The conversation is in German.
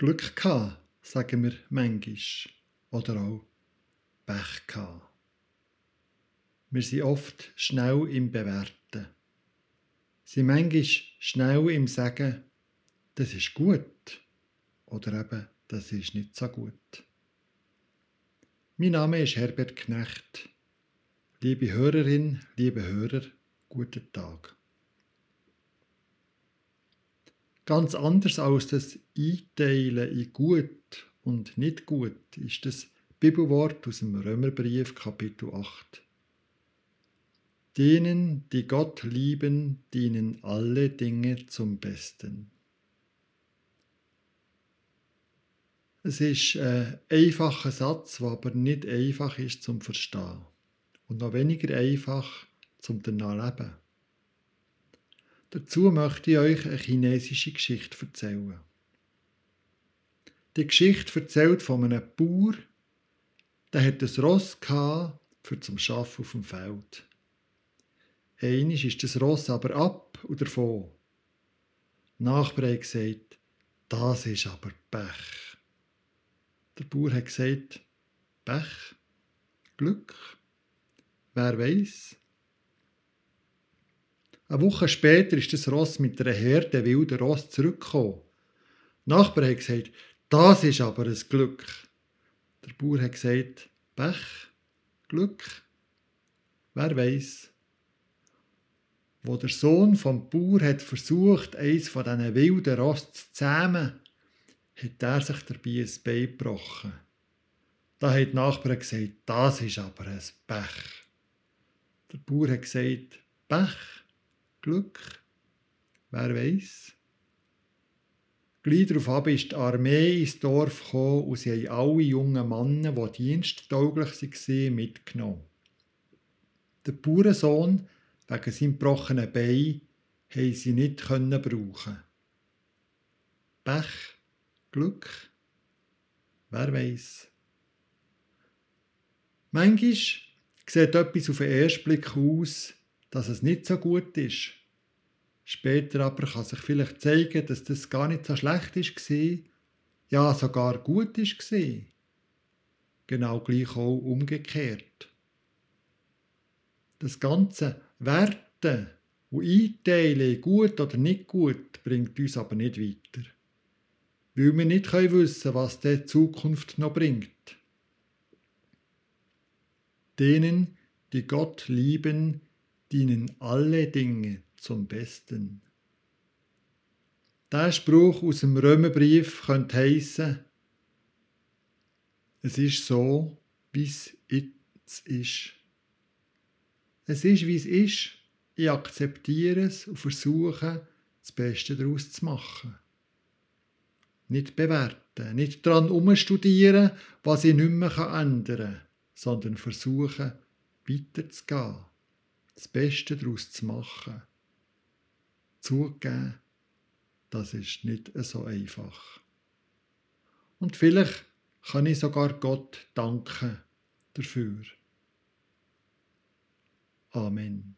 Glück gehabt, sagen wir manchmal. Oder auch Pech gehabt. Wir sind oft schnell im Bewerten. Sie manchmal schnell im Sagen, das ist gut. Oder eben, das ist nicht so gut. Mein Name ist Herbert Knecht. Liebe Hörerin, liebe Hörer, guten Tag. Ganz anders als das Einteilen in gut und nicht gut ist das Bibelwort aus dem Römerbrief Kapitel 8. Denen, die Gott lieben, dienen alle Dinge zum Besten. Es ist ein einfacher Satz, der aber nicht einfach ist zum Verstehen und noch weniger einfach zum danach. Dazu möchte ich euch eine chinesische Geschichte erzählen. Die Geschichte erzählt von einem Bauer, der hat ein Ross für zum Schaffen auf dem Feld. Einisch ist das Ross aber ab und davon. Nachbar hat gesagt, das ist aber Pech. Der Bauer hat gesagt, Pech, Glück, wer weiß. Eine Woche später ist das Ross mit einer Herde wilder Ross zurückgekommen. Der Nachbar hat gesagt, das ist aber ein Glück. Der Bauer hat gesagt, Pech, Glück, wer weiß. Wo der Sohn vom Bauer hat versucht, eins von diesen wilden Ross zu zähmen, hat er sich dabei ein Bein gebrochen. Da hat die Nachbarn gesagt, das ist aber ein Pech. Der Bauer hat gesagt, Pech, Glück, wer weiß. Gleich darauf ist die Armee ins Dorf gekommen und sie haben alle jungen Männer, die diensttauglich waren, mitgenommen. Der Bauernsohn, wegen seinem gebrochenen Bein, haben sie nicht brauchen. Pech, Glück, wer weiß. Manchmal sieht etwas auf den ersten Blick aus, dass es nicht so gut ist. Später aber kann sich vielleicht zeigen, dass das gar nicht so schlecht war, ja sogar gut war. Genau gleich auch umgekehrt. Das ganze Werten und Einteilen, gut oder nicht gut, bringt uns aber nicht weiter. Weil wir nicht wissen können, was die Zukunft noch bringt. Denen, die Gott lieben, dienen alle Dinge zum Besten. Der Spruch aus dem Römerbrief könnte heißen: Es ist so, wie es jetzt ist. Es ist, wie es ist. Ich akzeptiere es und versuche, das Beste daraus zu machen. Nicht bewerten, nicht daran umstudieren, was ich nicht mehr ändern kann, sondern versuchen, weiterzugehen, das Beste daraus zu machen zugeben, das ist nicht so einfach. Und vielleicht kann ich sogar Gott danken dafür. Amen.